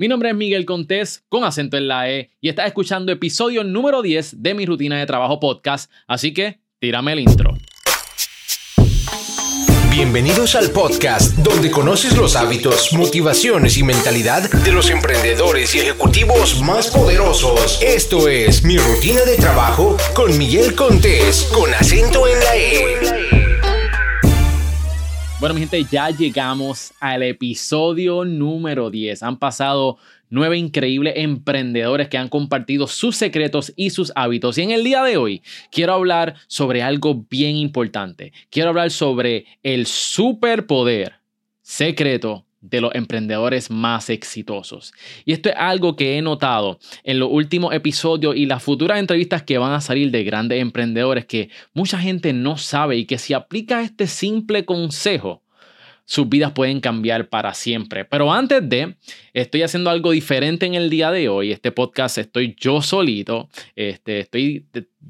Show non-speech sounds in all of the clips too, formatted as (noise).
Mi nombre es Miguel Contés, con acento en la E, y estás escuchando episodio número 10 de mi rutina de trabajo podcast, así que tírame el intro. Bienvenidos al podcast donde conoces los hábitos, motivaciones y mentalidad de los emprendedores y ejecutivos más poderosos. Esto es mi rutina de trabajo con Miguel Contés, con acento en la E. Bueno, mi gente, ya llegamos al episodio número 10. Han pasado nueve increíbles emprendedores que han compartido sus secretos y sus hábitos. Y en el día de hoy quiero hablar sobre algo bien importante. Quiero hablar sobre el superpoder secreto de los emprendedores más exitosos. Y esto es algo que he notado en los últimos episodios y las futuras entrevistas que van a salir de grandes emprendedores que mucha gente no sabe y que si aplica este simple consejo, sus vidas pueden cambiar para siempre. Pero antes de, estoy haciendo algo diferente en el día de hoy. Este podcast estoy yo solito. Este, estoy,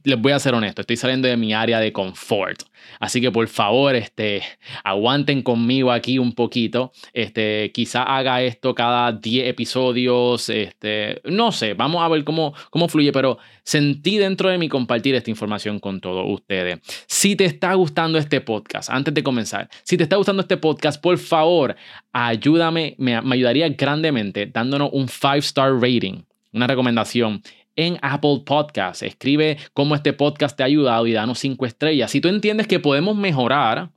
les voy a ser honesto, estoy saliendo de mi área de confort. Así que por favor, este, aguanten conmigo aquí un poquito. Este, quizá haga esto cada 10 episodios. Este, no sé, vamos a ver cómo, cómo fluye, pero sentí dentro de mí compartir esta información con todos ustedes. Si te está gustando este podcast, antes de comenzar, si te está gustando este podcast, por favor, ayúdame, me, me ayudaría grandemente dándonos un 5-star rating, una recomendación en Apple Podcast. Escribe cómo este podcast te ha ayudado y danos cinco estrellas. Si tú entiendes que podemos mejorar,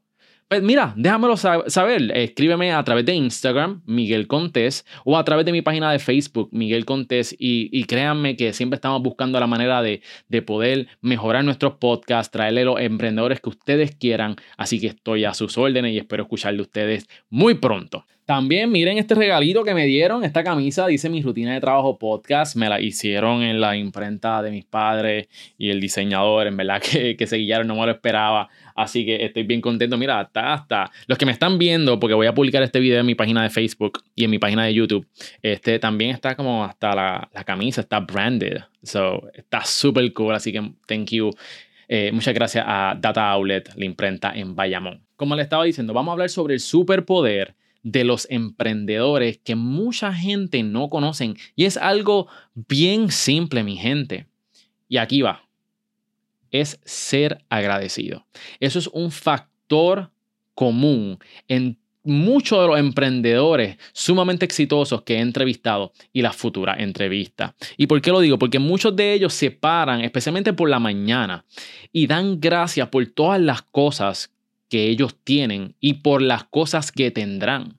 pues mira, déjamelo saber. Escríbeme a través de Instagram, Miguel Contés, o a través de mi página de Facebook, Miguel Contés. Y, créanme que siempre estamos buscando la manera de, de poder mejorar nuestros podcasts, traerle los emprendedores que ustedes quieran. Así que estoy a sus órdenes y espero escuchar de ustedes muy pronto. También miren este regalito que me dieron, esta camisa dice mi rutina de trabajo podcast, me la hicieron en la imprenta de mis padres y el diseñador, en verdad (laughs) que, que se guiaron, no me lo esperaba, así que estoy bien contento, mira, hasta, hasta los que me están viendo, porque voy a publicar este video en mi página de Facebook y en mi página de YouTube, este también está como hasta la, la camisa, está branded, so está súper cool, así que thank you. Eh, muchas gracias a Data Outlet, la imprenta en Bayamón. Como le estaba diciendo, vamos a hablar sobre el superpoder de los emprendedores que mucha gente no conocen. Y es algo bien simple, mi gente. Y aquí va. Es ser agradecido. Eso es un factor común en muchos de los emprendedores sumamente exitosos que he entrevistado y las futuras entrevistas. ¿Y por qué lo digo? Porque muchos de ellos se paran, especialmente por la mañana, y dan gracias por todas las cosas que ellos tienen y por las cosas que tendrán.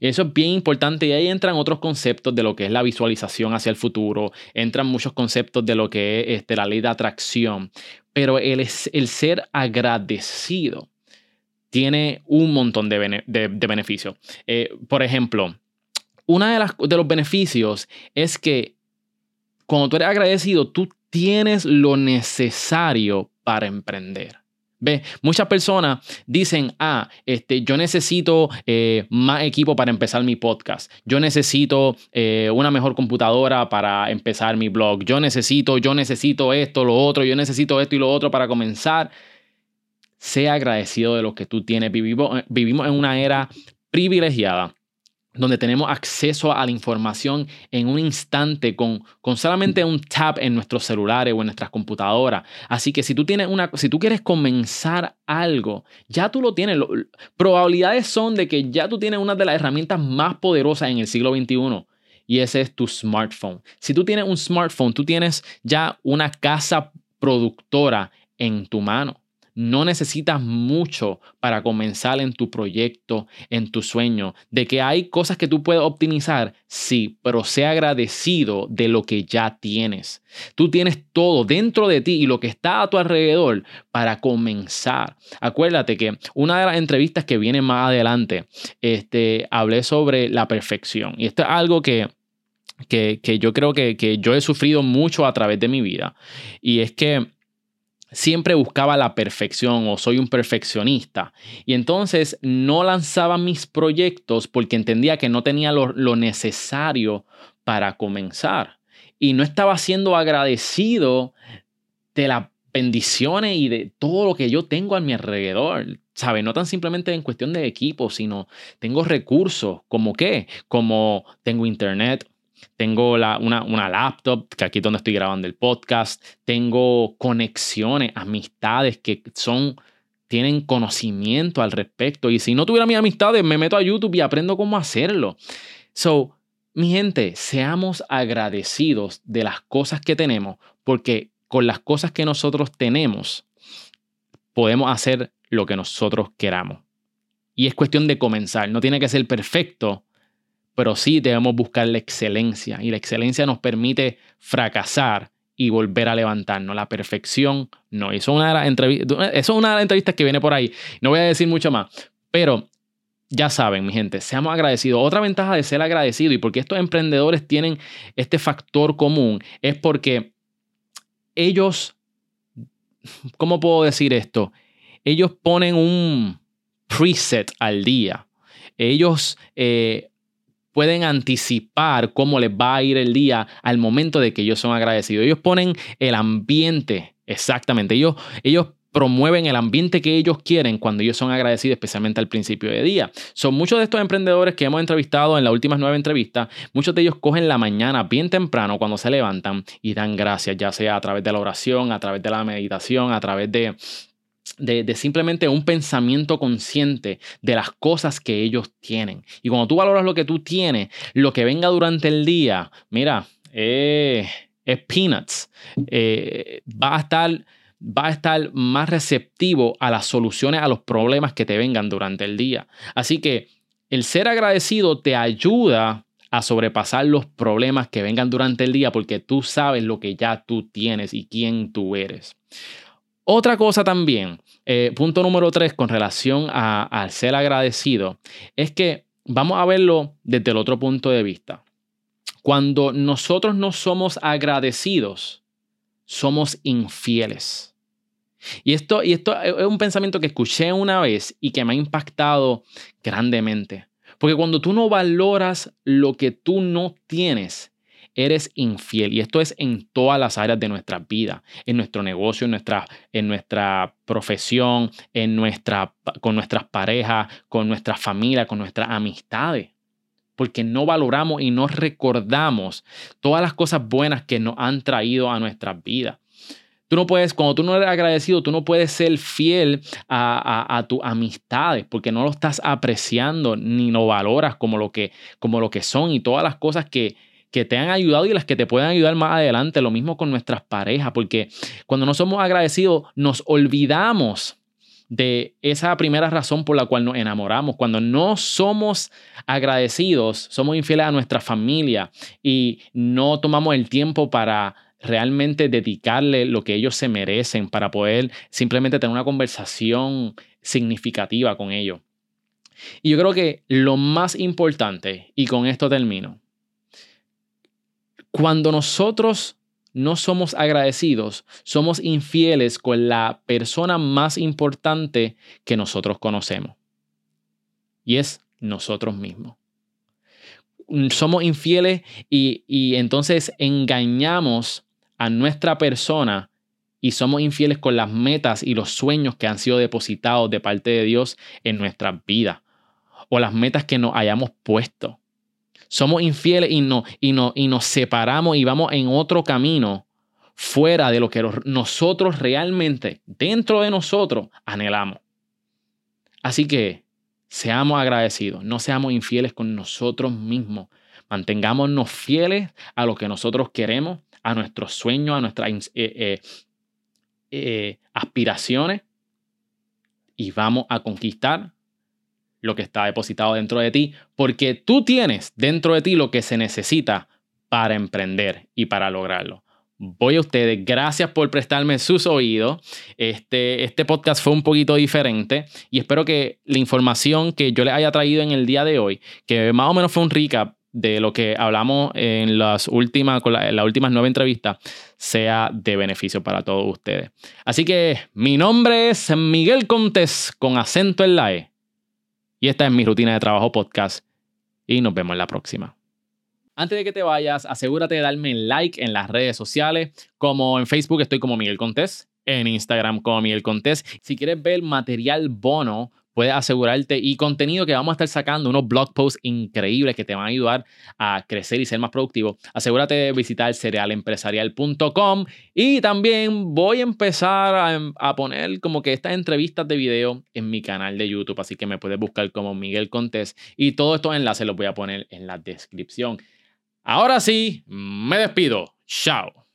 Eso es bien importante y ahí entran otros conceptos de lo que es la visualización hacia el futuro, entran muchos conceptos de lo que es este, la ley de atracción, pero el, el ser agradecido tiene un montón de, beneficios. Eh, por ejemplo, uno de, de los beneficios es que cuando tú eres agradecido, tú tienes lo necesario para emprender. Muchas personas dicen, ah, este, yo necesito eh, más equipo para empezar mi podcast. Yo necesito eh, una mejor computadora para empezar mi blog. Yo necesito, yo necesito esto, lo otro, yo necesito esto y lo otro para comenzar. Sea agradecido de lo que tú tienes. Vivimos, vivimos en una era privilegiada donde tenemos acceso a la información en un instante con, con solamente un tap en nuestros celulares o en nuestras computadoras. Así que si tú tienes una, si tú quieres comenzar algo, ya tú lo tienes. probabilidades son de que ya tú tienes una de las herramientas más poderosas en el siglo XXI y ese es tu smartphone. Si tú tienes un smartphone, tú tienes ya una casa productora en tu mano. No necesitas mucho para comenzar en tu proyecto, en tu sueño. De que hay cosas que tú puedes optimizar, sí, pero sea agradecido de lo que ya tienes. Tú tienes todo dentro de ti y lo que está a tu alrededor para comenzar. Acuérdate que una de las entrevistas que viene más adelante, este, hablé sobre la perfección. Y esto es algo que que, yo creo que, que, yo he sufrido mucho a través de mi vida. Y es que siempre buscaba la perfección o soy un perfeccionista. Y entonces no lanzaba mis proyectos porque entendía que no tenía lo, necesario para comenzar. Y no estaba siendo agradecido de las bendiciones y de todo lo que yo tengo a mi alrededor. ¿Sabe? No tan simplemente en cuestión de equipo, sino tengo recursos como qué, como tengo internet, tengo una, una, laptop, que aquí es donde estoy grabando el podcast, tengo conexiones, amistades que son, tienen conocimiento al respecto. Y si no tuviera mis amistades, me meto a YouTube y aprendo cómo hacerlo. So, mi gente, seamos agradecidos de las cosas que tenemos, porque con las cosas que nosotros tenemos, podemos hacer lo que nosotros queramos. Y es cuestión de comenzar. No tiene que ser perfecto, pero sí debemos buscar la excelencia. Y la excelencia nos permite fracasar y volver a levantarnos. La perfección no. Eso es una de las entrevistas, eso es una de las entrevistas que viene por ahí. No voy a decir mucho más. Pero ya saben, mi gente, seamos agradecidos. Otra ventaja de ser agradecido y porque estos emprendedores tienen este factor común es porque ellos, ¿cómo puedo decir esto? Ellos ponen un preset al día. Ellos eh, pueden anticipar cómo les va a ir el día al momento de que ellos son agradecidos. Ellos ponen el ambiente, exactamente. Ellos, ellos promueven el ambiente que ellos quieren cuando ellos son agradecidos, especialmente al principio de día. Son muchos de estos emprendedores que hemos entrevistado en las últimas nueve entrevistas, muchos de ellos cogen la mañana bien temprano cuando se levantan y dan gracias, ya sea a través de la oración, a través de la meditación, a través de de, simplemente un pensamiento consciente de las cosas que ellos tienen. Y cuando tú valoras lo que tú tienes, lo que venga durante el día, mira, eh, es peanuts. Eh, va, a estar, va a estar más receptivo a las soluciones a los problemas que te vengan durante el día. Así que el ser agradecido te ayuda a sobrepasar los problemas que vengan durante el día porque tú sabes lo que ya tú tienes y quién tú eres. Otra cosa también, eh, punto número tres con relación al ser agradecido, es que vamos a verlo desde el otro punto de vista. Cuando nosotros no somos agradecidos, somos infieles. Y esto, y esto es un pensamiento que escuché una vez y que me ha impactado grandemente. Porque cuando tú no valoras lo que tú no tienes, eres infiel. Y esto es en todas las áreas de nuestra vida, en nuestro negocio, en nuestra, en nuestra profesión, en nuestra, con nuestras parejas, con nuestra familia, con nuestras amistades. Porque no valoramos y no recordamos todas las cosas buenas que nos han traído a nuestras vidas. Tú no puedes, cuando tú no eres agradecido, tú no puedes ser fiel a, a, tus amistades porque no lo estás apreciando ni lo valoras como lo que, como lo que son y todas las cosas que, que te han ayudado y las que te pueden ayudar más adelante. Lo mismo con nuestras parejas, porque cuando no somos agradecidos nos olvidamos de esa primera razón por la cual nos enamoramos. Cuando no somos agradecidos, somos infieles a nuestra familia y no tomamos el tiempo para realmente dedicarle lo que ellos se merecen para poder simplemente tener una conversación significativa con ellos. Y yo creo que lo más importante, y con esto termino, cuando nosotros no somos agradecidos, somos infieles con la persona más importante que nosotros conocemos. Y es nosotros mismos. Somos infieles y, y entonces engañamos a nuestra persona y somos infieles con las metas y los sueños que han sido depositados de parte de Dios en nuestras vidas o las metas que nos hayamos puesto somos infieles y, no, y, no, y nos separamos y vamos en otro camino fuera de lo que nosotros realmente, dentro de nosotros, anhelamos. Así que seamos agradecidos, no seamos infieles con nosotros mismos. Mantengámonos fieles a lo que nosotros queremos, a nuestros sueños, a nuestras eh, eh, eh, aspiraciones y vamos a conquistar lo que está depositado dentro de ti, porque tú tienes dentro de ti lo que se necesita para emprender y para lograrlo. Voy a ustedes, gracias por prestarme sus oídos. Este, este podcast fue un poquito diferente y espero que la información que yo les haya traído en el día de hoy, que más o menos fue un recap de lo que hablamos en las últimas, con las últimas nueve entrevistas, sea de beneficio para todos ustedes. Así que mi nombre es Miguel Contés con acento en la E. Y esta es mi rutina de trabajo podcast. Y nos vemos en la próxima. Antes de que te vayas, asegúrate de darme like en las redes sociales, como en Facebook estoy como Miguel Contés, en Instagram como Miguel Contés. Si quieres ver material bono puedes asegurarte y contenido que vamos a estar sacando, unos blog posts increíbles que te van a ayudar a crecer y ser más productivo. Asegúrate de visitar cerealempresarial.com y también voy a empezar a, a, poner como que estas entrevistas de video en mi canal de YouTube, así que me puedes buscar como Miguel Contés y todos estos enlaces los voy a poner en la descripción. Ahora sí, me despido. Chao.